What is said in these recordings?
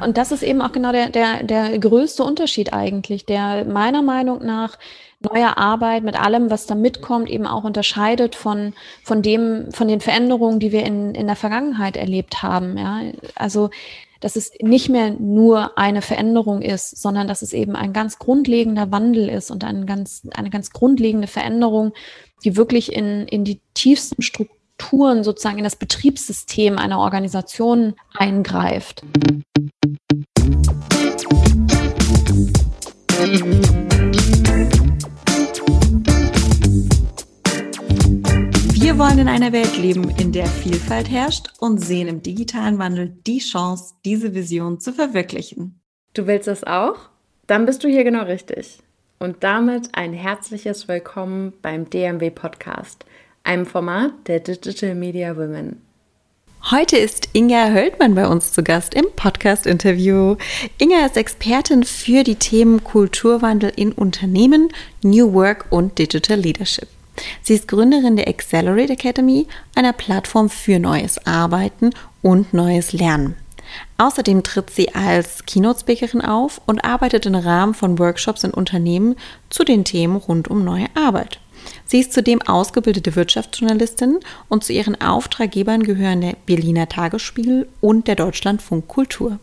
Und das ist eben auch genau der, der, der größte Unterschied eigentlich, der meiner Meinung nach neue Arbeit mit allem, was da mitkommt, eben auch unterscheidet von, von dem, von den Veränderungen, die wir in, in der Vergangenheit erlebt haben. Ja? Also, dass es nicht mehr nur eine Veränderung ist, sondern dass es eben ein ganz grundlegender Wandel ist und ein ganz, eine ganz grundlegende Veränderung, die wirklich in, in die tiefsten Strukturen sozusagen in das Betriebssystem einer Organisation eingreift. Wir wollen in einer Welt leben, in der Vielfalt herrscht und sehen im digitalen Wandel die Chance, diese Vision zu verwirklichen. Du willst das auch? Dann bist du hier genau richtig. Und damit ein herzliches Willkommen beim DMW Podcast, einem Format der Digital Media Women. Heute ist Inga Höldmann bei uns zu Gast im Podcast-Interview. Inga ist Expertin für die Themen Kulturwandel in Unternehmen, New Work und Digital Leadership. Sie ist Gründerin der Accelerate Academy, einer Plattform für neues Arbeiten und neues Lernen. Außerdem tritt sie als Keynote-Speakerin auf und arbeitet im Rahmen von Workshops in Unternehmen zu den Themen rund um neue Arbeit. Sie ist zudem ausgebildete Wirtschaftsjournalistin und zu ihren Auftraggebern gehören der Berliner Tagesspiegel und der Deutschlandfunk Kultur.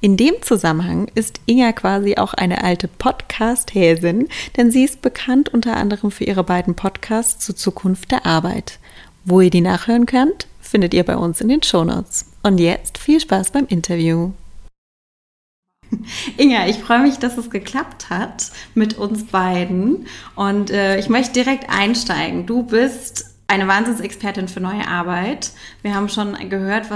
In dem Zusammenhang ist Inga quasi auch eine alte Podcast-Häsin, denn sie ist bekannt unter anderem für ihre beiden Podcasts zur Zukunft der Arbeit. Wo ihr die nachhören könnt, findet ihr bei uns in den Shownotes. Und jetzt viel Spaß beim Interview. Inga, ich freue mich, dass es geklappt hat mit uns beiden. Und äh, ich möchte direkt einsteigen. Du bist eine Wahnsinnsexpertin für neue Arbeit. Wir haben schon gehört,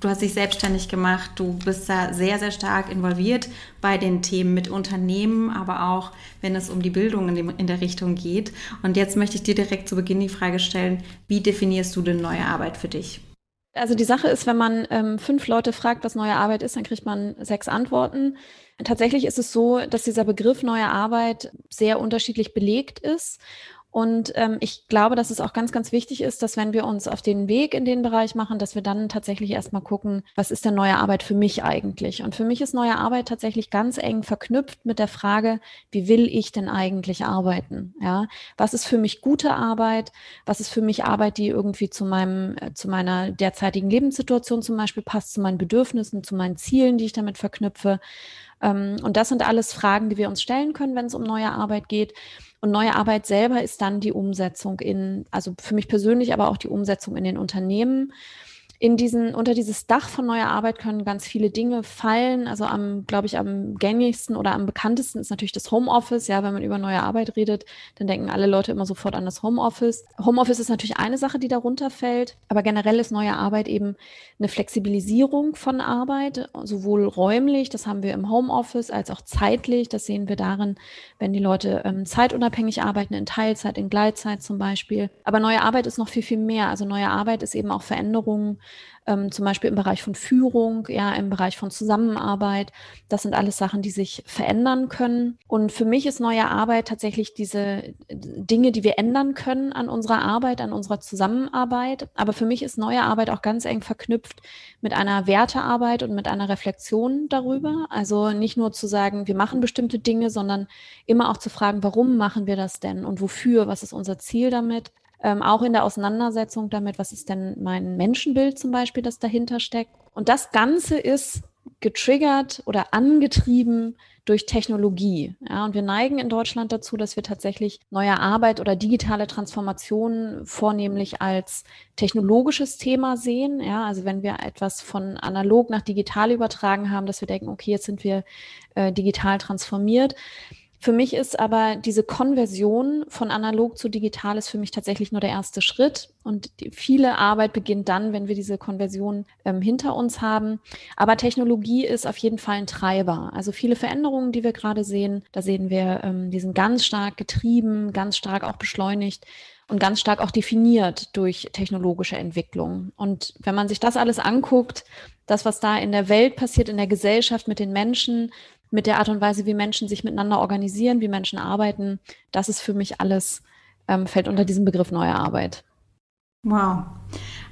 du hast dich selbstständig gemacht. Du bist da sehr, sehr stark involviert bei den Themen mit Unternehmen, aber auch wenn es um die Bildung in, dem, in der Richtung geht. Und jetzt möchte ich dir direkt zu Beginn die Frage stellen, wie definierst du denn neue Arbeit für dich? Also die Sache ist, wenn man ähm, fünf Leute fragt, was neue Arbeit ist, dann kriegt man sechs Antworten. Tatsächlich ist es so, dass dieser Begriff neue Arbeit sehr unterschiedlich belegt ist. Und ähm, ich glaube, dass es auch ganz, ganz wichtig ist, dass wenn wir uns auf den Weg in den Bereich machen, dass wir dann tatsächlich erstmal gucken, was ist denn neue Arbeit für mich eigentlich? Und für mich ist neue Arbeit tatsächlich ganz eng verknüpft mit der Frage, wie will ich denn eigentlich arbeiten? Ja, was ist für mich gute Arbeit? Was ist für mich Arbeit, die irgendwie zu meinem, äh, zu meiner derzeitigen Lebenssituation zum Beispiel passt, zu meinen Bedürfnissen, zu meinen Zielen, die ich damit verknüpfe? Ähm, und das sind alles Fragen, die wir uns stellen können, wenn es um neue Arbeit geht. Und neue Arbeit selber ist dann die Umsetzung in, also für mich persönlich, aber auch die Umsetzung in den Unternehmen in diesen, unter dieses Dach von neuer Arbeit können ganz viele Dinge fallen. Also am, glaube ich, am gängigsten oder am bekanntesten ist natürlich das Homeoffice. Ja, wenn man über neue Arbeit redet, dann denken alle Leute immer sofort an das Homeoffice. Homeoffice ist natürlich eine Sache, die darunter fällt, aber generell ist neue Arbeit eben eine Flexibilisierung von Arbeit, sowohl räumlich, das haben wir im Homeoffice, als auch zeitlich. Das sehen wir darin, wenn die Leute ähm, zeitunabhängig arbeiten, in Teilzeit, in Gleitzeit zum Beispiel. Aber neue Arbeit ist noch viel, viel mehr. Also neue Arbeit ist eben auch Veränderungen ähm, zum Beispiel im Bereich von Führung, ja, im Bereich von Zusammenarbeit. Das sind alles Sachen, die sich verändern können. Und für mich ist neue Arbeit tatsächlich diese äh, Dinge, die wir ändern können an unserer Arbeit, an unserer Zusammenarbeit. Aber für mich ist neue Arbeit auch ganz eng verknüpft mit einer Wertearbeit und mit einer Reflexion darüber. Also nicht nur zu sagen, wir machen bestimmte Dinge, sondern immer auch zu fragen, warum machen wir das denn und wofür? Was ist unser Ziel damit? Ähm, auch in der Auseinandersetzung damit, was ist denn mein Menschenbild zum Beispiel, das dahinter steckt. Und das Ganze ist getriggert oder angetrieben durch Technologie. Ja, und wir neigen in Deutschland dazu, dass wir tatsächlich neue Arbeit oder digitale Transformation vornehmlich als technologisches Thema sehen. Ja, also wenn wir etwas von analog nach digital übertragen haben, dass wir denken, okay, jetzt sind wir äh, digital transformiert. Für mich ist aber diese Konversion von analog zu digital ist für mich tatsächlich nur der erste Schritt. Und viele Arbeit beginnt dann, wenn wir diese Konversion ähm, hinter uns haben. Aber Technologie ist auf jeden Fall ein Treiber. Also viele Veränderungen, die wir gerade sehen, da sehen wir, ähm, die sind ganz stark getrieben, ganz stark auch beschleunigt und ganz stark auch definiert durch technologische Entwicklung. Und wenn man sich das alles anguckt, das, was da in der Welt passiert, in der Gesellschaft mit den Menschen, mit der Art und Weise, wie Menschen sich miteinander organisieren, wie Menschen arbeiten, das ist für mich alles, ähm, fällt unter diesen Begriff neue Arbeit. Wow.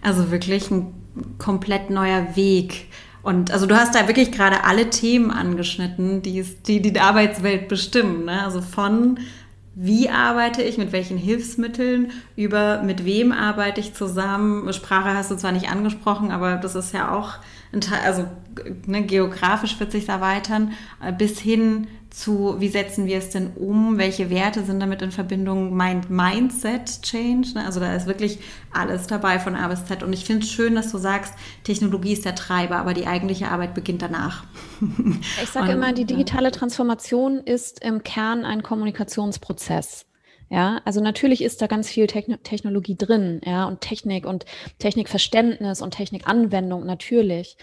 Also wirklich ein komplett neuer Weg. Und also du hast da wirklich gerade alle Themen angeschnitten, die die, die Arbeitswelt bestimmen. Ne? Also von wie arbeite ich, mit welchen Hilfsmitteln, über mit wem arbeite ich zusammen. Sprache hast du zwar nicht angesprochen, aber das ist ja auch also ne, geografisch wird sich erweitern, äh, bis hin zu, wie setzen wir es denn um, welche Werte sind damit in Verbindung, Mind Mindset Change, ne? also da ist wirklich alles dabei von A bis Z und ich finde es schön, dass du sagst, Technologie ist der Treiber, aber die eigentliche Arbeit beginnt danach. Ich sage immer, die digitale Transformation ist im Kern ein Kommunikationsprozess. Ja, also natürlich ist da ganz viel Techn Technologie drin, ja, und Technik und Technikverständnis und Technikanwendung natürlich.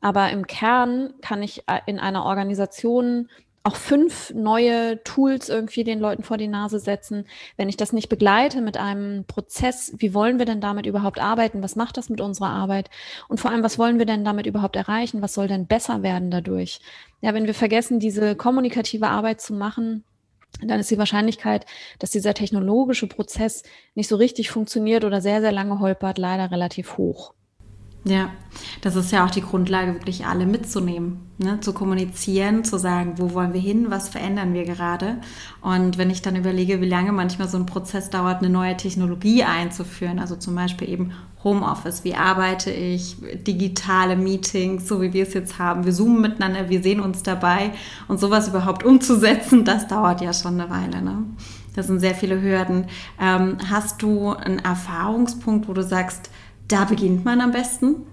Aber im Kern kann ich äh, in einer Organisation auch fünf neue Tools irgendwie den Leuten vor die Nase setzen. Wenn ich das nicht begleite mit einem Prozess, wie wollen wir denn damit überhaupt arbeiten? Was macht das mit unserer Arbeit? Und vor allem, was wollen wir denn damit überhaupt erreichen? Was soll denn besser werden dadurch? Ja, wenn wir vergessen, diese kommunikative Arbeit zu machen, dann ist die Wahrscheinlichkeit, dass dieser technologische Prozess nicht so richtig funktioniert oder sehr, sehr lange holpert, leider relativ hoch. Ja, das ist ja auch die Grundlage, wirklich alle mitzunehmen, ne? zu kommunizieren, zu sagen, wo wollen wir hin, was verändern wir gerade. Und wenn ich dann überlege, wie lange manchmal so ein Prozess dauert, eine neue Technologie einzuführen, also zum Beispiel eben Homeoffice, wie arbeite ich, digitale Meetings, so wie wir es jetzt haben, wir zoomen miteinander, wir sehen uns dabei und sowas überhaupt umzusetzen, das dauert ja schon eine Weile. Ne? Das sind sehr viele Hürden. Ähm, hast du einen Erfahrungspunkt, wo du sagst, da beginnt man am besten?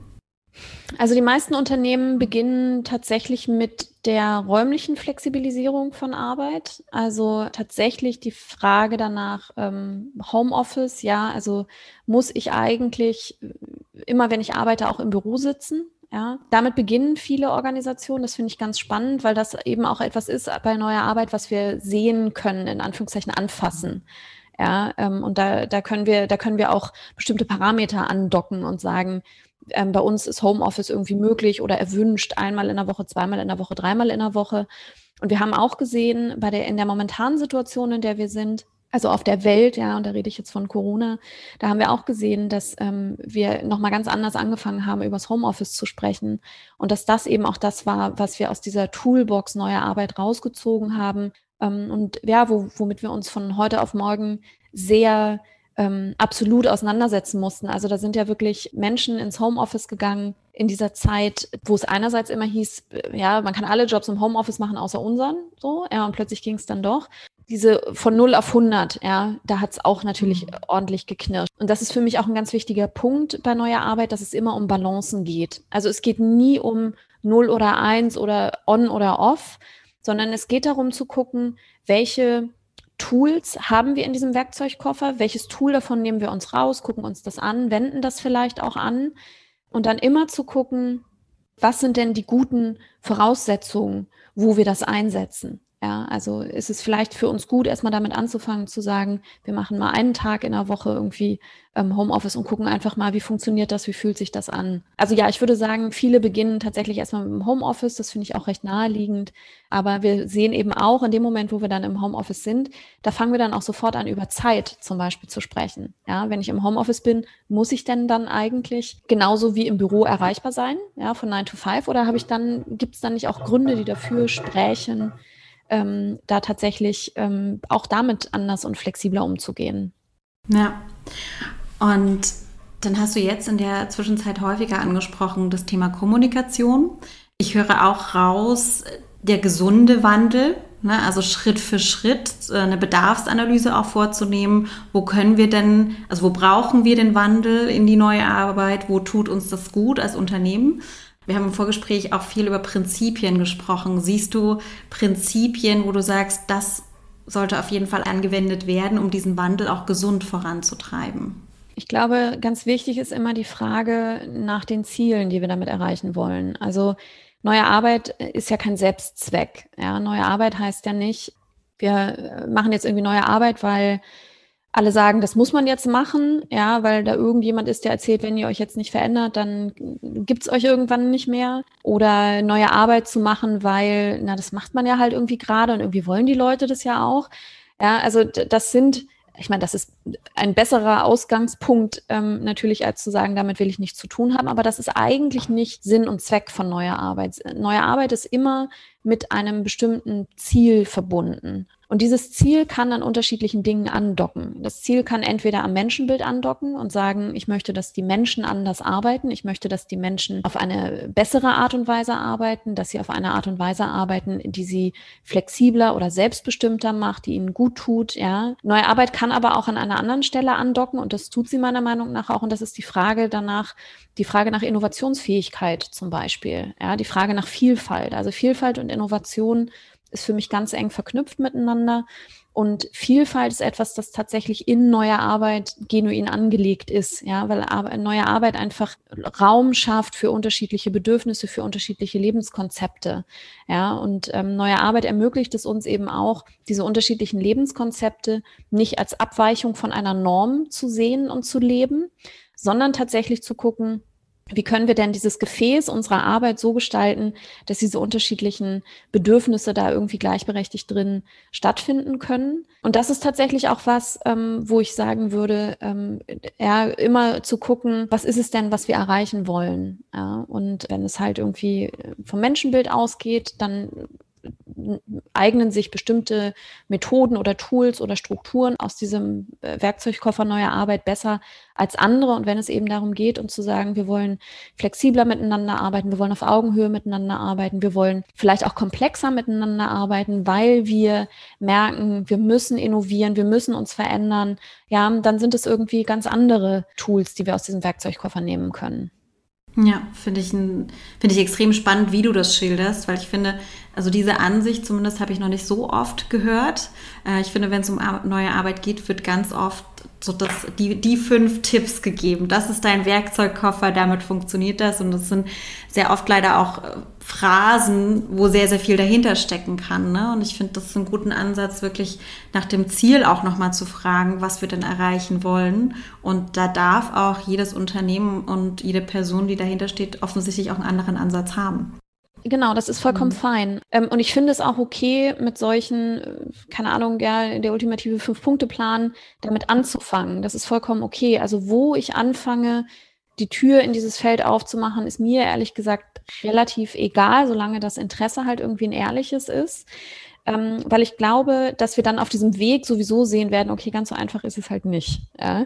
Also die meisten Unternehmen beginnen tatsächlich mit der räumlichen Flexibilisierung von Arbeit. Also tatsächlich die Frage danach ähm, Homeoffice, ja, also muss ich eigentlich immer, wenn ich arbeite, auch im Büro sitzen? Ja, damit beginnen viele Organisationen. Das finde ich ganz spannend, weil das eben auch etwas ist bei neuer Arbeit, was wir sehen können, in Anführungszeichen anfassen. Ja, ähm, und da, da können wir, da können wir auch bestimmte Parameter andocken und sagen, ähm, bei uns ist Homeoffice irgendwie möglich oder erwünscht, einmal in der Woche, zweimal in der Woche, dreimal in der Woche. Und wir haben auch gesehen, bei der, in der momentanen Situation, in der wir sind, also auf der Welt, ja, und da rede ich jetzt von Corona, da haben wir auch gesehen, dass ähm, wir nochmal ganz anders angefangen haben, über das Homeoffice zu sprechen. Und dass das eben auch das war, was wir aus dieser Toolbox neuer Arbeit rausgezogen haben, ähm, und ja, wo, womit wir uns von heute auf morgen sehr ähm, absolut auseinandersetzen mussten. Also da sind ja wirklich Menschen ins Homeoffice gegangen in dieser Zeit, wo es einerseits immer hieß, äh, ja, man kann alle Jobs im Homeoffice machen, außer unseren, so, ja, und plötzlich ging es dann doch. Diese von 0 auf 100, ja, da hat es auch natürlich mhm. ordentlich geknirscht. Und das ist für mich auch ein ganz wichtiger Punkt bei neuer Arbeit, dass es immer um Balancen geht. Also es geht nie um 0 oder 1 oder on oder off, sondern es geht darum zu gucken, welche Tools haben wir in diesem Werkzeugkoffer, welches Tool davon nehmen wir uns raus, gucken uns das an, wenden das vielleicht auch an und dann immer zu gucken, was sind denn die guten Voraussetzungen, wo wir das einsetzen. Ja, also ist es vielleicht für uns gut, erstmal damit anzufangen zu sagen, wir machen mal einen Tag in der Woche irgendwie ähm, Homeoffice und gucken einfach mal, wie funktioniert das, wie fühlt sich das an. Also ja, ich würde sagen, viele beginnen tatsächlich erstmal mit dem Homeoffice, das finde ich auch recht naheliegend. Aber wir sehen eben auch in dem Moment, wo wir dann im Homeoffice sind, da fangen wir dann auch sofort an, über Zeit zum Beispiel zu sprechen. Ja, wenn ich im Homeoffice bin, muss ich denn dann eigentlich genauso wie im Büro erreichbar sein, ja, von 9 to 5? Oder habe ich dann, gibt es dann nicht auch Gründe, die dafür sprechen, ähm, da tatsächlich ähm, auch damit anders und flexibler umzugehen. Ja, und dann hast du jetzt in der Zwischenzeit häufiger angesprochen das Thema Kommunikation. Ich höre auch raus, der gesunde Wandel, ne, also Schritt für Schritt äh, eine Bedarfsanalyse auch vorzunehmen. Wo können wir denn, also wo brauchen wir den Wandel in die neue Arbeit? Wo tut uns das gut als Unternehmen? Wir haben im Vorgespräch auch viel über Prinzipien gesprochen. Siehst du Prinzipien, wo du sagst, das sollte auf jeden Fall angewendet werden, um diesen Wandel auch gesund voranzutreiben? Ich glaube, ganz wichtig ist immer die Frage nach den Zielen, die wir damit erreichen wollen. Also neue Arbeit ist ja kein Selbstzweck. Ja, neue Arbeit heißt ja nicht, wir machen jetzt irgendwie neue Arbeit, weil alle sagen, das muss man jetzt machen, ja, weil da irgendjemand ist, der erzählt, wenn ihr euch jetzt nicht verändert, dann gibt's euch irgendwann nicht mehr. Oder neue Arbeit zu machen, weil, na, das macht man ja halt irgendwie gerade und irgendwie wollen die Leute das ja auch. Ja, also das sind ich meine, das ist ein besserer Ausgangspunkt ähm, natürlich, als zu sagen, damit will ich nichts zu tun haben. Aber das ist eigentlich nicht Sinn und Zweck von neuer Arbeit. Neue Arbeit ist immer mit einem bestimmten Ziel verbunden. Und dieses Ziel kann an unterschiedlichen Dingen andocken. Das Ziel kann entweder am Menschenbild andocken und sagen, ich möchte, dass die Menschen anders arbeiten. Ich möchte, dass die Menschen auf eine bessere Art und Weise arbeiten, dass sie auf eine Art und Weise arbeiten, die sie flexibler oder selbstbestimmter macht, die ihnen gut tut. Ja. Neue Arbeit kann aber auch an einer anderen Stelle andocken und das tut sie meiner Meinung nach auch. Und das ist die Frage danach, die Frage nach Innovationsfähigkeit zum Beispiel. Ja, die Frage nach Vielfalt. Also Vielfalt und Innovation ist für mich ganz eng verknüpft miteinander. Und Vielfalt ist etwas, das tatsächlich in neuer Arbeit genuin angelegt ist, ja, weil neue Arbeit einfach Raum schafft für unterschiedliche Bedürfnisse, für unterschiedliche Lebenskonzepte, ja. Und ähm, neue Arbeit ermöglicht es uns eben auch, diese unterschiedlichen Lebenskonzepte nicht als Abweichung von einer Norm zu sehen und zu leben, sondern tatsächlich zu gucken, wie können wir denn dieses Gefäß unserer Arbeit so gestalten, dass diese unterschiedlichen Bedürfnisse da irgendwie gleichberechtigt drin stattfinden können? Und das ist tatsächlich auch was, ähm, wo ich sagen würde, ähm, ja, immer zu gucken, was ist es denn, was wir erreichen wollen? Ja, und wenn es halt irgendwie vom Menschenbild ausgeht, dann eignen sich bestimmte Methoden oder Tools oder Strukturen aus diesem äh, Werkzeugkoffer neuer Arbeit besser als andere. Und wenn es eben darum geht, um zu sagen, wir wollen flexibler miteinander arbeiten, wir wollen auf Augenhöhe miteinander arbeiten, wir wollen vielleicht auch komplexer miteinander arbeiten, weil wir merken, wir müssen innovieren, wir müssen uns verändern, ja, dann sind es irgendwie ganz andere Tools, die wir aus diesem Werkzeugkoffer nehmen können. Ja, finde ich, find ich extrem spannend, wie du das schilderst, weil ich finde, also diese Ansicht zumindest habe ich noch nicht so oft gehört. Äh, ich finde, wenn es um neue Arbeit geht, wird ganz oft so das, die, die fünf Tipps gegeben. Das ist dein Werkzeugkoffer, damit funktioniert das. Und das sind sehr oft leider auch äh, Phrasen, wo sehr, sehr viel dahinter stecken kann. Ne? Und ich finde, das ist ein guter Ansatz, wirklich nach dem Ziel auch nochmal zu fragen, was wir denn erreichen wollen. Und da darf auch jedes Unternehmen und jede Person, die dahinter steht, offensichtlich auch einen anderen Ansatz haben. Genau, das ist vollkommen mhm. fein. Ähm, und ich finde es auch okay, mit solchen, keine Ahnung, ja, der ultimative Fünf-Punkte-Plan damit anzufangen. Das ist vollkommen okay. Also wo ich anfange, die Tür in dieses Feld aufzumachen, ist mir ehrlich gesagt relativ egal, solange das Interesse halt irgendwie ein ehrliches ist. Ähm, weil ich glaube, dass wir dann auf diesem Weg sowieso sehen werden, okay, ganz so einfach ist es halt nicht. Ja?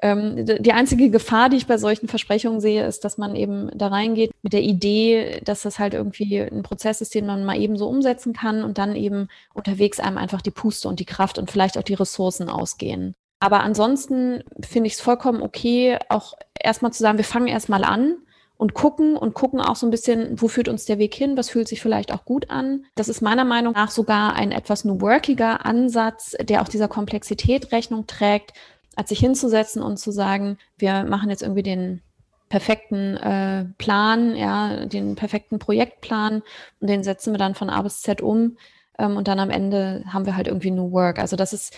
Ähm, die einzige Gefahr, die ich bei solchen Versprechungen sehe, ist, dass man eben da reingeht mit der Idee, dass das halt irgendwie ein Prozess ist, den man mal eben so umsetzen kann und dann eben unterwegs einem einfach die Puste und die Kraft und vielleicht auch die Ressourcen ausgehen. Aber ansonsten finde ich es vollkommen okay, auch erstmal zu sagen, wir fangen erstmal an und gucken und gucken auch so ein bisschen, wo führt uns der Weg hin, was fühlt sich vielleicht auch gut an. Das ist meiner Meinung nach sogar ein etwas new workiger Ansatz, der auch dieser Komplexität Rechnung trägt, als sich hinzusetzen und zu sagen, wir machen jetzt irgendwie den perfekten äh, Plan, ja, den perfekten Projektplan und den setzen wir dann von A bis Z um ähm, und dann am Ende haben wir halt irgendwie New Work. Also das ist,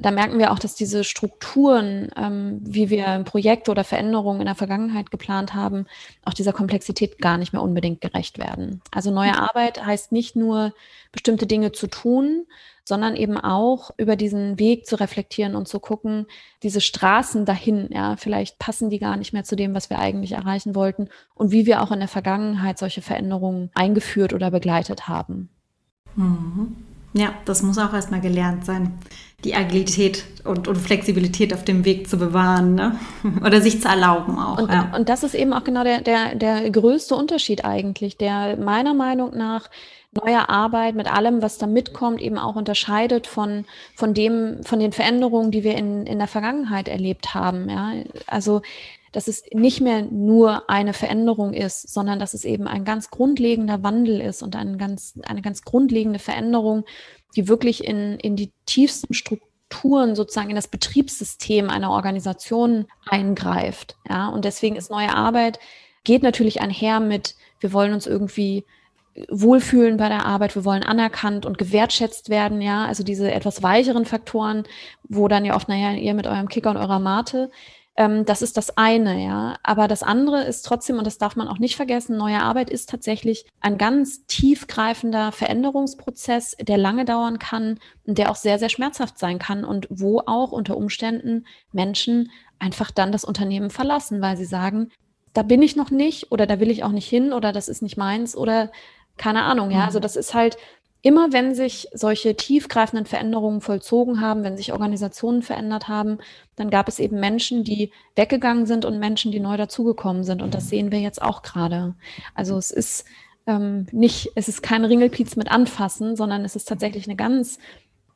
da merken wir auch, dass diese Strukturen, ähm, wie wir Projekte oder Veränderungen in der Vergangenheit geplant haben, auch dieser Komplexität gar nicht mehr unbedingt gerecht werden. Also neue mhm. Arbeit heißt nicht nur bestimmte Dinge zu tun, sondern eben auch über diesen Weg zu reflektieren und zu gucken, diese Straßen dahin, ja, vielleicht passen die gar nicht mehr zu dem, was wir eigentlich erreichen wollten und wie wir auch in der Vergangenheit solche Veränderungen eingeführt oder begleitet haben. Mhm. Ja, das muss auch erstmal gelernt sein, die Agilität und, und Flexibilität auf dem Weg zu bewahren ne? oder sich zu erlauben auch. Und, ja. und das ist eben auch genau der, der, der größte Unterschied eigentlich, der meiner Meinung nach neue Arbeit mit allem, was da mitkommt, eben auch unterscheidet von, von dem, von den Veränderungen, die wir in, in der Vergangenheit erlebt haben. Ja? Also, dass es nicht mehr nur eine Veränderung ist, sondern dass es eben ein ganz grundlegender Wandel ist und ein ganz, eine ganz grundlegende Veränderung, die wirklich in, in die tiefsten Strukturen sozusagen in das Betriebssystem einer Organisation eingreift. Ja, und deswegen ist neue Arbeit geht natürlich einher mit, wir wollen uns irgendwie wohlfühlen bei der Arbeit, wir wollen anerkannt und gewertschätzt werden, ja, also diese etwas weicheren Faktoren, wo dann ja oft, naja, ihr mit eurem Kicker und eurer Mate, Ähm, das ist das eine, ja. Aber das andere ist trotzdem, und das darf man auch nicht vergessen, neue Arbeit ist tatsächlich ein ganz tiefgreifender Veränderungsprozess, der lange dauern kann und der auch sehr, sehr schmerzhaft sein kann und wo auch unter Umständen Menschen einfach dann das Unternehmen verlassen, weil sie sagen, da bin ich noch nicht oder da will ich auch nicht hin oder das ist nicht meins oder keine Ahnung, ja. Also mhm. das ist halt immer, wenn sich solche tiefgreifenden Veränderungen vollzogen haben, wenn sich Organisationen verändert haben, dann gab es eben Menschen, die weggegangen sind und Menschen, die neu dazugekommen sind. Und das mhm. sehen wir jetzt auch gerade. Also es ist ähm, nicht, es ist kein Ringelpiez mit anfassen, sondern es ist tatsächlich eine ganz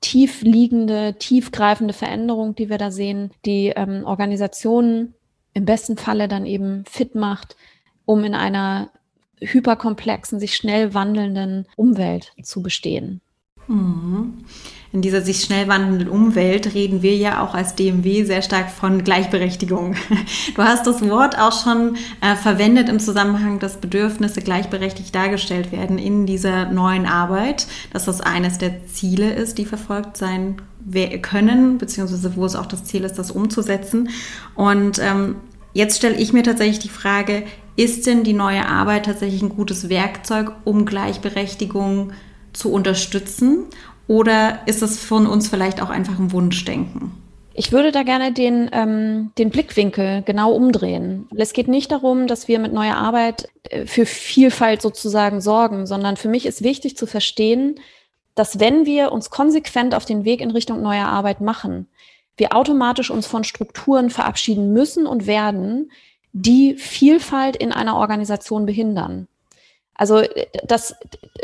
tief liegende, tiefgreifende Veränderung, die wir da sehen, die ähm, Organisationen im besten Falle dann eben fit macht, um in einer hyperkomplexen, sich schnell wandelnden Umwelt zu bestehen. Mhm. In dieser sich schnell wandelnden Umwelt reden wir ja auch als DMW sehr stark von Gleichberechtigung. Du hast das Wort auch schon äh, verwendet im Zusammenhang, dass Bedürfnisse gleichberechtigt dargestellt werden in dieser neuen Arbeit, dass das eines der Ziele ist, die verfolgt sein können, beziehungsweise wo es auch das Ziel ist, das umzusetzen. Und ähm, jetzt stelle ich mir tatsächlich die Frage, ist denn die neue Arbeit tatsächlich ein gutes Werkzeug, um Gleichberechtigung zu unterstützen? Oder ist es von uns vielleicht auch einfach ein Wunschdenken? Ich würde da gerne den, ähm, den Blickwinkel genau umdrehen. Es geht nicht darum, dass wir mit neuer Arbeit äh, für Vielfalt sozusagen sorgen, sondern für mich ist wichtig zu verstehen, dass wenn wir uns konsequent auf den Weg in Richtung neuer Arbeit machen, wir automatisch uns von Strukturen verabschieden müssen und werden, die Vielfalt in einer Organisation behindern. Also das,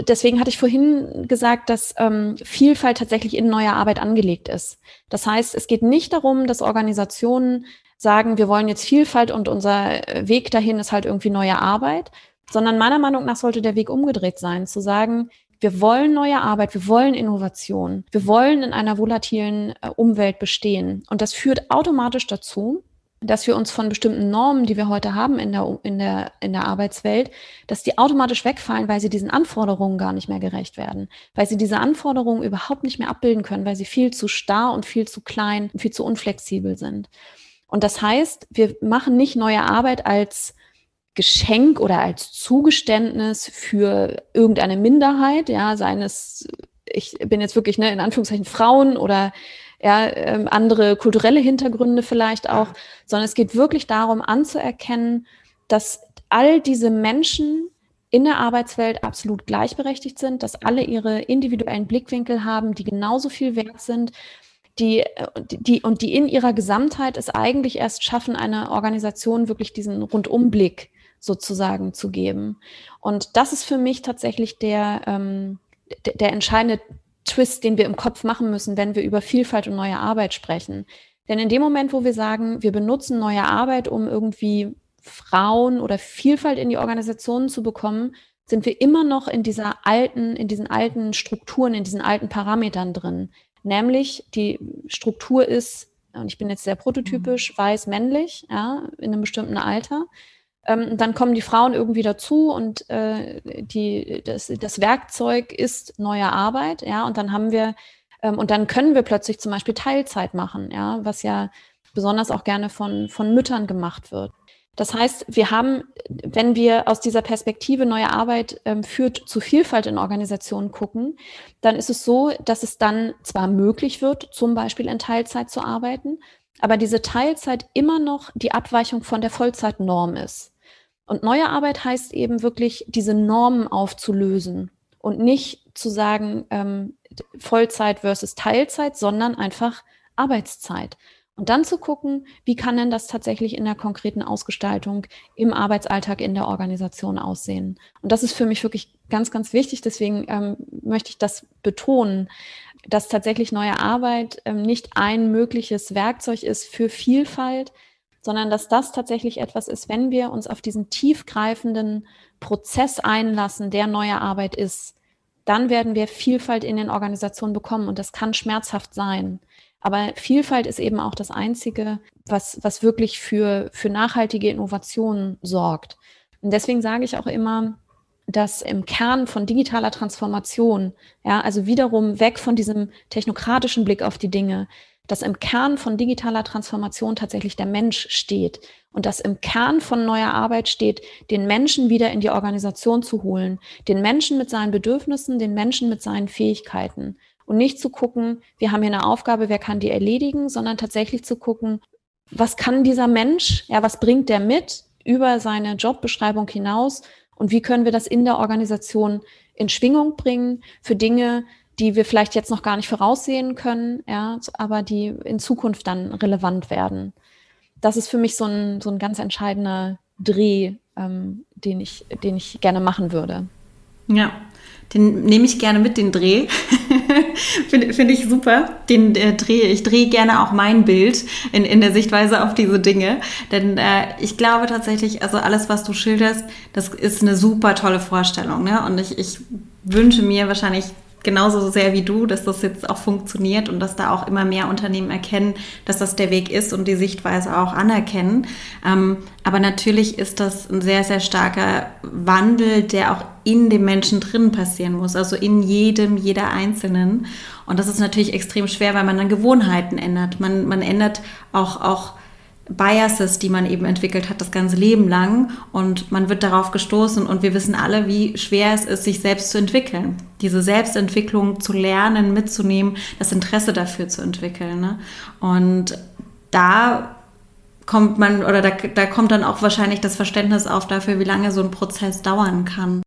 deswegen hatte ich vorhin gesagt, dass ähm, Vielfalt tatsächlich in neuer Arbeit angelegt ist. Das heißt, es geht nicht darum, dass Organisationen sagen, wir wollen jetzt Vielfalt und unser Weg dahin ist halt irgendwie neue Arbeit, sondern meiner Meinung nach sollte der Weg umgedreht sein, zu sagen, wir wollen neue Arbeit, wir wollen Innovation, wir wollen in einer volatilen äh, Umwelt bestehen. Und das führt automatisch dazu, dass wir uns von bestimmten Normen, die wir heute haben in der, in der, in der Arbeitswelt, dass die automatisch wegfallen, weil sie diesen Anforderungen gar nicht mehr gerecht werden, weil sie diese Anforderungen überhaupt nicht mehr abbilden können, weil sie viel zu starr und viel zu klein und viel zu unflexibel sind. Und das heißt, wir machen nicht neue Arbeit als Geschenk oder als Zugeständnis für irgendeine Minderheit, ja, seines, ich bin jetzt wirklich ne, in Anführungszeichen Frauen oder ja, äh, andere kulturelle Hintergründe vielleicht auch, sondern es geht wirklich darum anzuerkennen, dass all diese Menschen in der Arbeitswelt absolut gleichberechtigt sind, dass alle ihre individuellen Blickwinkel haben, die genauso viel wert sind, die, die, und die in ihrer Gesamtheit es eigentlich erst schaffen, einer Organisation wirklich diesen Rundumblick sozusagen zu geben. Und das ist für mich tatsächlich der, ähm, der, der entscheidende Twist, den wir im Kopf machen müssen, wenn wir über Vielfalt und neue Arbeit sprechen. Denn in dem Moment, wo wir sagen, wir benutzen neue Arbeit, um irgendwie Frauen oder Vielfalt in die Organisationen zu bekommen, sind wir immer noch in dieser alten, in diesen alten Strukturen, in diesen alten Parametern drin. Nämlich die Struktur ist, und ich bin jetzt sehr prototypisch, mhm. weiß, männlich, ja, in einem bestimmten Alter. Ähm, dann kommen die Frauen irgendwie dazu und äh, die, das, das Werkzeug ist neue Arbeit, ja, und dann haben wir, ähm, und dann können wir plötzlich zum Beispiel Teilzeit machen, ja, was ja besonders auch gerne von, von Müttern gemacht wird. Das heißt, wir haben, wenn wir aus dieser Perspektive neue Arbeit ähm, führt zu Vielfalt in Organisationen gucken, dann ist es so, dass es dann zwar möglich wird, zum Beispiel in Teilzeit zu arbeiten, aber diese Teilzeit immer noch die Abweichung von der Vollzeitnorm ist. Und neue Arbeit heißt eben wirklich, diese Normen aufzulösen und nicht zu sagen ähm, Vollzeit versus Teilzeit, sondern einfach Arbeitszeit. Und dann zu gucken, wie kann denn das tatsächlich in der konkreten Ausgestaltung im Arbeitsalltag in der Organisation aussehen. Und das ist für mich wirklich ganz, ganz wichtig. Deswegen ähm, möchte ich das betonen, dass tatsächlich neue Arbeit ähm, nicht ein mögliches Werkzeug ist für Vielfalt, sondern dass das tatsächlich etwas ist, wenn wir uns auf diesen tiefgreifenden Prozess einlassen, der neue Arbeit ist, dann werden wir Vielfalt in den Organisationen bekommen und das kann schmerzhaft sein. Aber Vielfalt ist eben auch das Einzige, was, was wirklich für, für nachhaltige Innovationen sorgt. Und deswegen sage ich auch immer, dass im Kern von digitaler Transformation, ja, also wiederum weg von diesem technokratischen Blick auf die Dinge, dass im Kern von digitaler Transformation tatsächlich der Mensch steht und dass im Kern von neuer Arbeit steht, den Menschen wieder in die Organisation zu holen, den Menschen mit seinen Bedürfnissen, den Menschen mit seinen Fähigkeiten und nicht zu gucken, wir haben hier eine Aufgabe, wer kann die erledigen, sondern tatsächlich zu gucken, was kann dieser Mensch, ja, was bringt der mit über seine Jobbeschreibung hinaus und wie können wir das in der Organisation in Schwingung bringen für Dinge, die wir vielleicht jetzt noch gar nicht voraussehen können, ja, aber die in Zukunft dann relevant werden. Das ist für mich so ein, so ein ganz entscheidender Dreh, ähm, den, ich, den ich gerne machen würde. Ja, den nehme ich gerne mit, den Dreh. Finde find ich super. Den äh, drehe ich drehe gerne auch mein Bild in, in der Sichtweise auf diese Dinge. Denn äh, ich glaube tatsächlich, also alles, was du schilderst, das ist eine super tolle Vorstellung. Ne? Und ich, ich wünsche mir wahrscheinlich genauso sehr wie du, dass das jetzt auch funktioniert und dass da auch immer mehr Unternehmen erkennen, dass das der Weg ist und die Sichtweise auch anerkennen. Ähm, aber natürlich ist das ein sehr, sehr starker Wandel, der auch in dem Menschen drin passieren muss, also in jedem, jeder Einzelnen. Und das ist natürlich extrem schwer, weil man dann Gewohnheiten ändert. Man, man ändert auch, auch Biases, die man eben entwickelt hat, das ganze Leben lang. Und man wird darauf gestoßen und wir wissen alle, wie schwer es ist, sich selbst zu entwickeln. Diese Selbstentwicklung zu lernen, mitzunehmen, das Interesse dafür zu entwickeln. Ne? Und da kommt man, oder da, da kommt dann auch wahrscheinlich das Verständnis auf dafür, wie lange so ein Prozess dauern kann.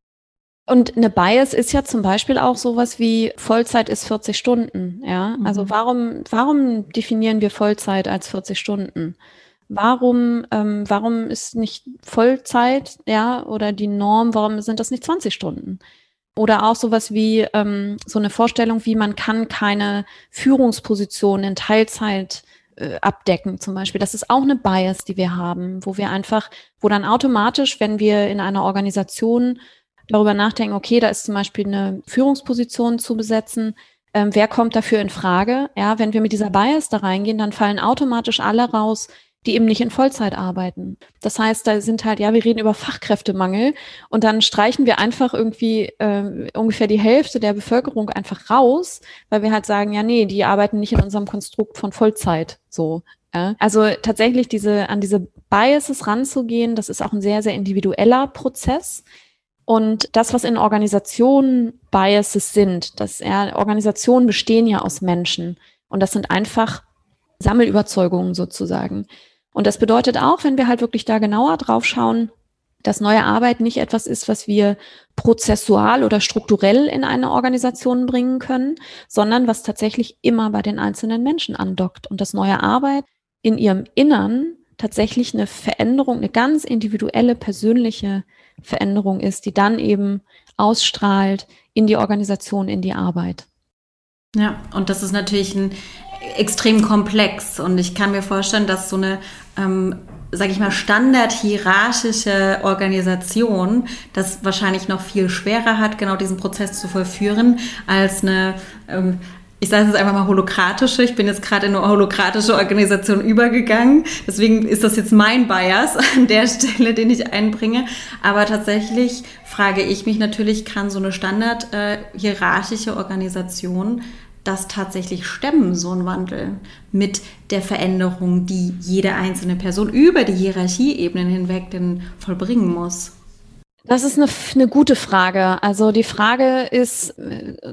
Und eine Bias ist ja zum Beispiel auch sowas wie Vollzeit ist 40 Stunden. Ja, also mhm. warum, warum definieren wir Vollzeit als 40 Stunden? Warum, ähm, warum ist nicht Vollzeit, ja, oder die Norm, warum sind das nicht 20 Stunden? Oder auch sowas wie ähm, so eine Vorstellung, wie man kann keine Führungsposition in Teilzeit äh, abdecken, zum Beispiel. Das ist auch eine Bias, die wir haben, wo wir einfach, wo dann automatisch, wenn wir in einer Organisation darüber nachdenken, okay, da ist zum Beispiel eine Führungsposition zu besetzen, ähm, wer kommt dafür in Frage? Ja, wenn wir mit dieser Bias da reingehen, dann fallen automatisch alle raus, die eben nicht in Vollzeit arbeiten. Das heißt, da sind halt, ja, wir reden über Fachkräftemangel und dann streichen wir einfach irgendwie äh, ungefähr die Hälfte der Bevölkerung einfach raus, weil wir halt sagen, ja, nee, die arbeiten nicht in unserem Konstrukt von Vollzeit so. Ja. Also tatsächlich diese, an diese Biases ranzugehen, das ist auch ein sehr, sehr individueller Prozess. Und das, was in Organisationen Biases sind, dass ja, Organisationen bestehen ja aus Menschen. Und das sind einfach Sammelüberzeugungen sozusagen. Und das bedeutet auch, wenn wir halt wirklich da genauer drauf schauen, dass neue Arbeit nicht etwas ist, was wir prozessual oder strukturell in eine Organisation bringen können, sondern was tatsächlich immer bei den einzelnen Menschen andockt. Und dass neue Arbeit in ihrem Innern tatsächlich eine Veränderung, eine ganz individuelle, persönliche Veränderung ist, die dann eben ausstrahlt in die Organisation, in die Arbeit. Ja, und das ist natürlich ein extrem komplex und ich kann mir vorstellen, dass so eine, ähm, sage ich mal, standardhierarchische Organisation das wahrscheinlich noch viel schwerer hat, genau diesen Prozess zu vollführen, als eine ähm, ich sage es einfach mal holokratische. Ich bin jetzt gerade in eine holokratische Organisation übergegangen. Deswegen ist das jetzt mein Bias an der Stelle, den ich einbringe. Aber tatsächlich frage ich mich natürlich, kann so eine standard äh, Organisation das tatsächlich stemmen, so ein Wandel mit der Veränderung, die jede einzelne Person über die Hierarchieebenen hinweg denn vollbringen muss? Das ist eine, eine gute Frage. Also die Frage ist,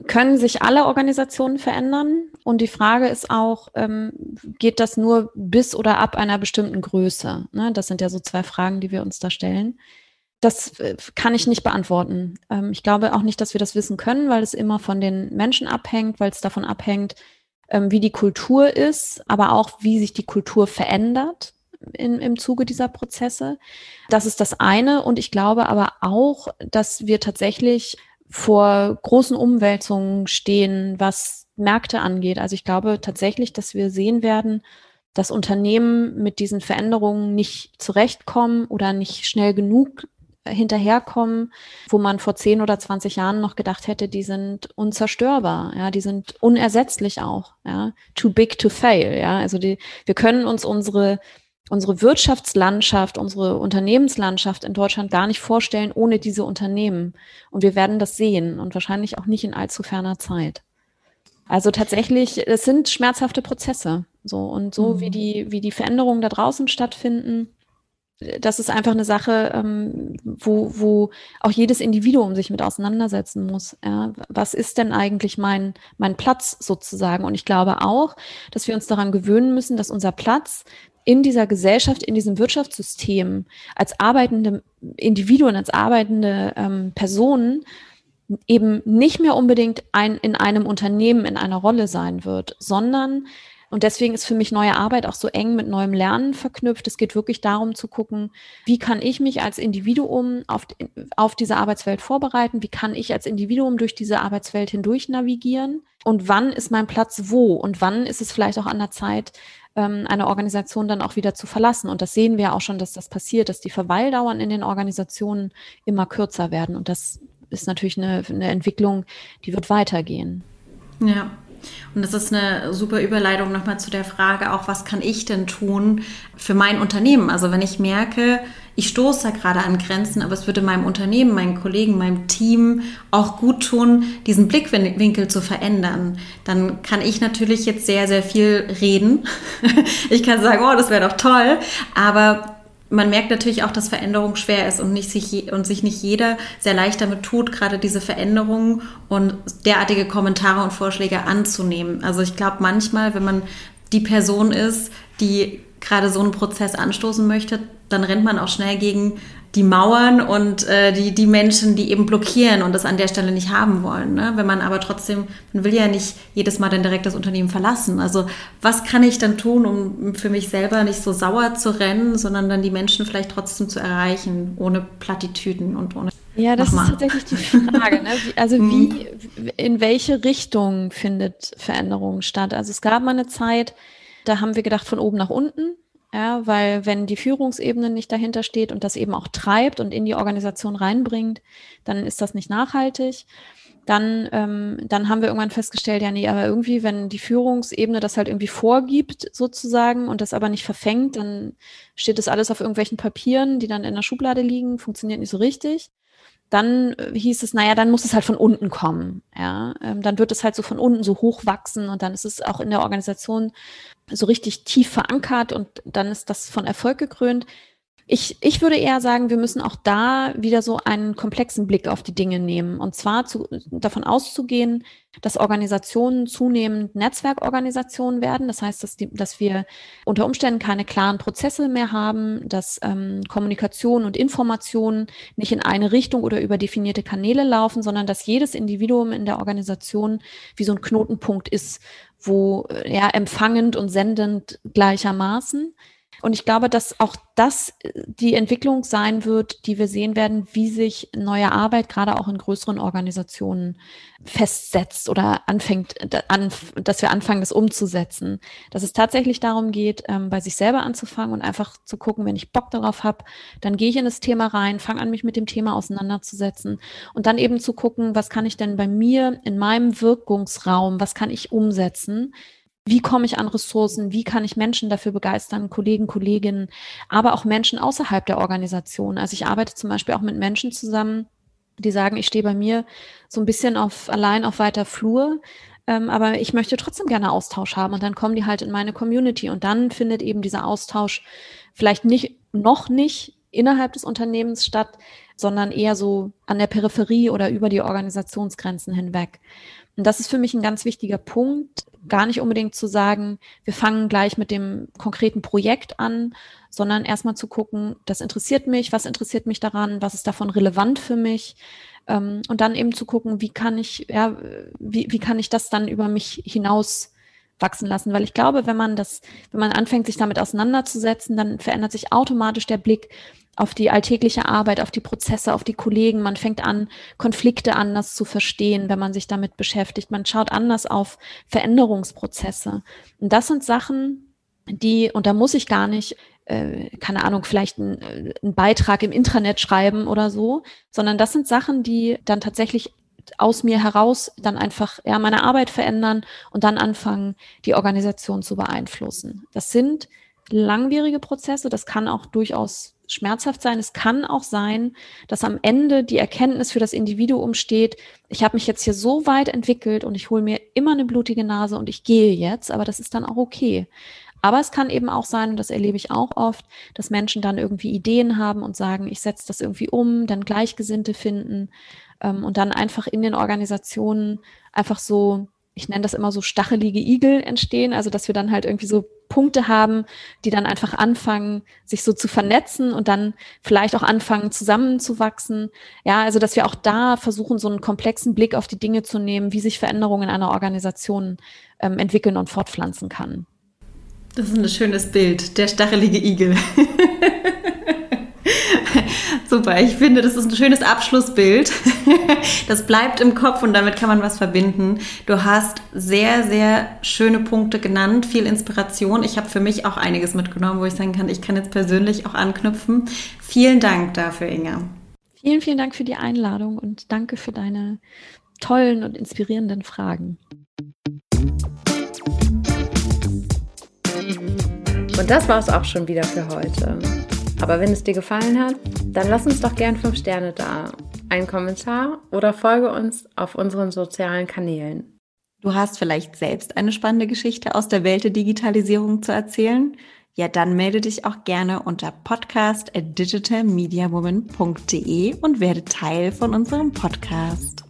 können sich alle Organisationen verändern? Und die Frage ist auch, ähm, geht das nur bis oder ab einer bestimmten Größe? Ne? Das sind ja so zwei Fragen, die wir uns da stellen. Das äh, kann ich nicht beantworten. Ähm, ich glaube auch nicht, dass wir das wissen können, weil es immer von den Menschen abhängt, weil es davon abhängt, ähm, wie die Kultur ist, aber auch wie sich die Kultur verändert in, im Zuge dieser Prozesse. Das ist das eine. Und ich glaube aber auch, dass wir tatsächlich vor großen Umwälzungen stehen, was Märkte angeht. Also ich glaube tatsächlich, dass wir sehen werden, dass Unternehmen mit diesen Veränderungen nicht zurechtkommen oder nicht schnell genug hinterherkommen, wo man vor 10 oder 20 Jahren noch gedacht hätte, die sind unzerstörbar, ja, die sind unersetzlich auch, ja, too big to fail, ja, also die, wir können uns unsere unsere Wirtschaftslandschaft, unsere Unternehmenslandschaft in Deutschland gar nicht vorstellen ohne diese Unternehmen. Und wir werden das sehen und wahrscheinlich auch nicht in allzu ferner Zeit. Also tatsächlich, es sind schmerzhafte Prozesse. So und so mhm. wie die, wie die Veränderungen da draußen stattfinden, das ist einfach eine Sache, ähm, wo, wo auch jedes Individuum sich mit auseinandersetzen muss. Ja? Was ist denn eigentlich mein, mein Platz sozusagen? Und ich glaube auch, dass wir uns daran gewöhnen müssen, dass unser Platz in dieser Gesellschaft, in diesem Wirtschaftssystem als arbeitende Individuen, als arbeitende ähm, Personen eben nicht mehr unbedingt ein, in einem Unternehmen in einer Rolle sein wird, sondern und deswegen ist für mich neue Arbeit auch so eng mit neuem Lernen verknüpft. Es geht wirklich darum zu gucken, wie kann ich mich als Individuum auf, auf diese Arbeitswelt vorbereiten? Wie kann ich als Individuum durch diese Arbeitswelt hindurch navigieren? Und wann ist mein Platz wo? Und wann ist es vielleicht auch an der Zeit, ähm, eine Organisation dann auch wieder zu verlassen? Und das sehen wir auch schon, dass das passiert, dass die Verweildauern in den Organisationen immer kürzer werden. Und das ist natürlich eine, eine Entwicklung, die wird weitergehen. Ja, und das ist eine super Überleitung nochmal zu der Frage, auch was kann ich denn tun für mein Unternehmen? Also wenn ich merke, ich stoße da gerade an Grenzen, aber es würde meinem Unternehmen, meinen Kollegen, meinem Team auch gut tun, diesen Blickwinkel zu verändern. Dann kann ich natürlich jetzt sehr, sehr viel reden. ich kann sagen, oh, das wäre doch toll. Aber man merkt natürlich auch, dass Veränderung schwer ist und, nicht sich, und sich nicht jeder sehr leicht damit tut, gerade diese Veränderungen und derartige Kommentare und Vorschläge anzunehmen. Also ich glaube manchmal, wenn man die Person ist, die gerade so einen Prozess anstoßen möchte, dann rennt man auch schnell gegen die Mauern und äh, die, die Menschen, die eben blockieren und das an der Stelle nicht haben wollen. Ne? Wenn man aber trotzdem, man will ja nicht jedes Mal dann direkt das Unternehmen verlassen. Also was kann ich dann tun, um für mich selber nicht so sauer zu rennen, sondern dann die Menschen vielleicht trotzdem zu erreichen, ohne Plattitüden und ohne. Ja, das ist tatsächlich die Frage. Ne? Also mhm. wie, in welche Richtung findet Veränderung statt? Also es gab mal eine Zeit, da haben wir gedacht von oben nach unten. Ja, weil wenn die Führungsebene nicht dahinter steht und das eben auch treibt und in die Organisation reinbringt, dann ist das nicht nachhaltig. Dann, ähm, dann haben wir irgendwann festgestellt, ja, nee, aber irgendwie, wenn die Führungsebene das halt irgendwie vorgibt, sozusagen, und das aber nicht verfängt, dann steht das alles auf irgendwelchen Papieren, die dann in der Schublade liegen, funktioniert nicht so richtig dann äh, hieß es, naja, dann muss es halt von unten kommen. Ja, ähm, dann wird es halt so von unten so hoch wachsen und dann ist es auch in der Organisation so richtig tief verankert und dann ist das von Erfolg gekrönt. Ich, ich würde eher sagen, wir müssen auch da wieder so einen komplexen Blick auf die Dinge nehmen. Und zwar zu, davon auszugehen, dass Organisationen zunehmend Netzwerkorganisationen werden. Das heißt, dass, die, dass wir unter Umständen keine klaren Prozesse mehr haben, dass ähm, Kommunikation und Informationen nicht in eine Richtung oder über definierte Kanäle laufen, sondern dass jedes Individuum in der Organisation wie so ein Knotenpunkt ist, wo ja empfangend und sendend gleichermaßen. Und ich glaube, dass auch das äh, die Entwicklung sein wird, die wir sehen werden, wie sich neue Arbeit gerade auch in größeren Organisationen festsetzt oder anfängt, dass wir anfangen, das umzusetzen. Dass es tatsächlich darum geht, ähm, bei sich selber anzufangen und einfach zu gucken, wenn ich Bock darauf habe, dann gehe ich in das Thema rein, fange an, mich mit dem Thema auseinanderzusetzen und dann eben zu gucken, was kann ich denn bei mir in meinem Wirkungsraum, was kann ich umsetzen, wie komme ich an Ressourcen, wie kann ich Menschen dafür begeistern, Kollegen, Kolleginnen, aber auch Menschen außerhalb der Organisation. Also ich arbeite zum Beispiel auch mit Menschen zusammen, die sagen, ich stehe bei mir so ein bisschen auf allein auf weiter Flur, ähm, aber ich möchte trotzdem gerne Austausch haben und dann kommen die halt in meine Community und dann findet eben dieser Austausch vielleicht nicht noch nicht innerhalb des Unternehmens statt, sondern eher so an der Peripherie oder über die Organisationsgrenzen hinweg. Und das ist für mich ein ganz wichtiger Punkt, gar nicht unbedingt zu sagen, wir fangen gleich mit dem konkreten Projekt an, sondern erstmal zu gucken, das interessiert mich, was interessiert mich daran, was ist davon relevant für mich. Ähm, und dann eben zu gucken, wie kann ich, ja, wie, wie kann ich das dann über mich hinaus wachsen lassen, weil ich glaube, wenn man das, wenn man anfängt, sich damit auseinanderzusetzen, dann verändert sich automatisch der Blick auf die alltägliche Arbeit, auf die Prozesse, auf die Kollegen. Man fängt an, Konflikte anders zu verstehen, wenn man sich damit beschäftigt. Man schaut anders auf Veränderungsprozesse. Und das sind Sachen, die, und da muss ich gar nicht, äh, keine Ahnung, vielleicht ein, äh, einen Beitrag im Intranet schreiben oder so, sondern das sind Sachen, die dann tatsächlich aus mir heraus dann einfach ja, meine Arbeit verändern und dann anfangen, die Organisation zu beeinflussen. Das sind langwierige Prozesse, das kann auch durchaus schmerzhaft sein. Es kann auch sein, dass am Ende die Erkenntnis für das Individuum steht, ich habe mich jetzt hier so weit entwickelt und ich hole mir immer eine blutige Nase und ich gehe jetzt, aber das ist dann auch okay. Aber es kann eben auch sein, und das erlebe ich auch oft, dass Menschen dann irgendwie Ideen haben und sagen, ich setze das irgendwie um, dann Gleichgesinnte finden ähm, und dann einfach in den Organisationen einfach so, ich nenne das immer so stachelige Igel entstehen, also dass wir dann halt irgendwie so Punkte haben, die dann einfach anfangen, sich so zu vernetzen und dann vielleicht auch anfangen, zusammenzuwachsen. Ja, also dass wir auch da versuchen, so einen komplexen Blick auf die Dinge zu nehmen, wie sich Veränderungen in einer Organisation ähm, entwickeln und fortpflanzen kann. Das ist ein schönes Bild, der stachelige Igel. Super, ich finde, das ist ein schönes Abschlussbild. Das bleibt im Kopf und damit kann man was verbinden. Du hast sehr, sehr schöne Punkte genannt, viel Inspiration. Ich habe für mich auch einiges mitgenommen, wo ich sagen kann, ich kann jetzt persönlich auch anknüpfen. Vielen Dank dafür, Inga. Vielen, vielen Dank für die Einladung und danke für deine tollen und inspirierenden Fragen. Und das war es auch schon wieder für heute. Aber wenn es dir gefallen hat, dann lass uns doch gern 5 Sterne da, einen Kommentar oder folge uns auf unseren sozialen Kanälen. Du hast vielleicht selbst eine spannende Geschichte aus der Welt der Digitalisierung zu erzählen? Ja, dann melde dich auch gerne unter podcast at digitalmediawoman.de und werde Teil von unserem Podcast.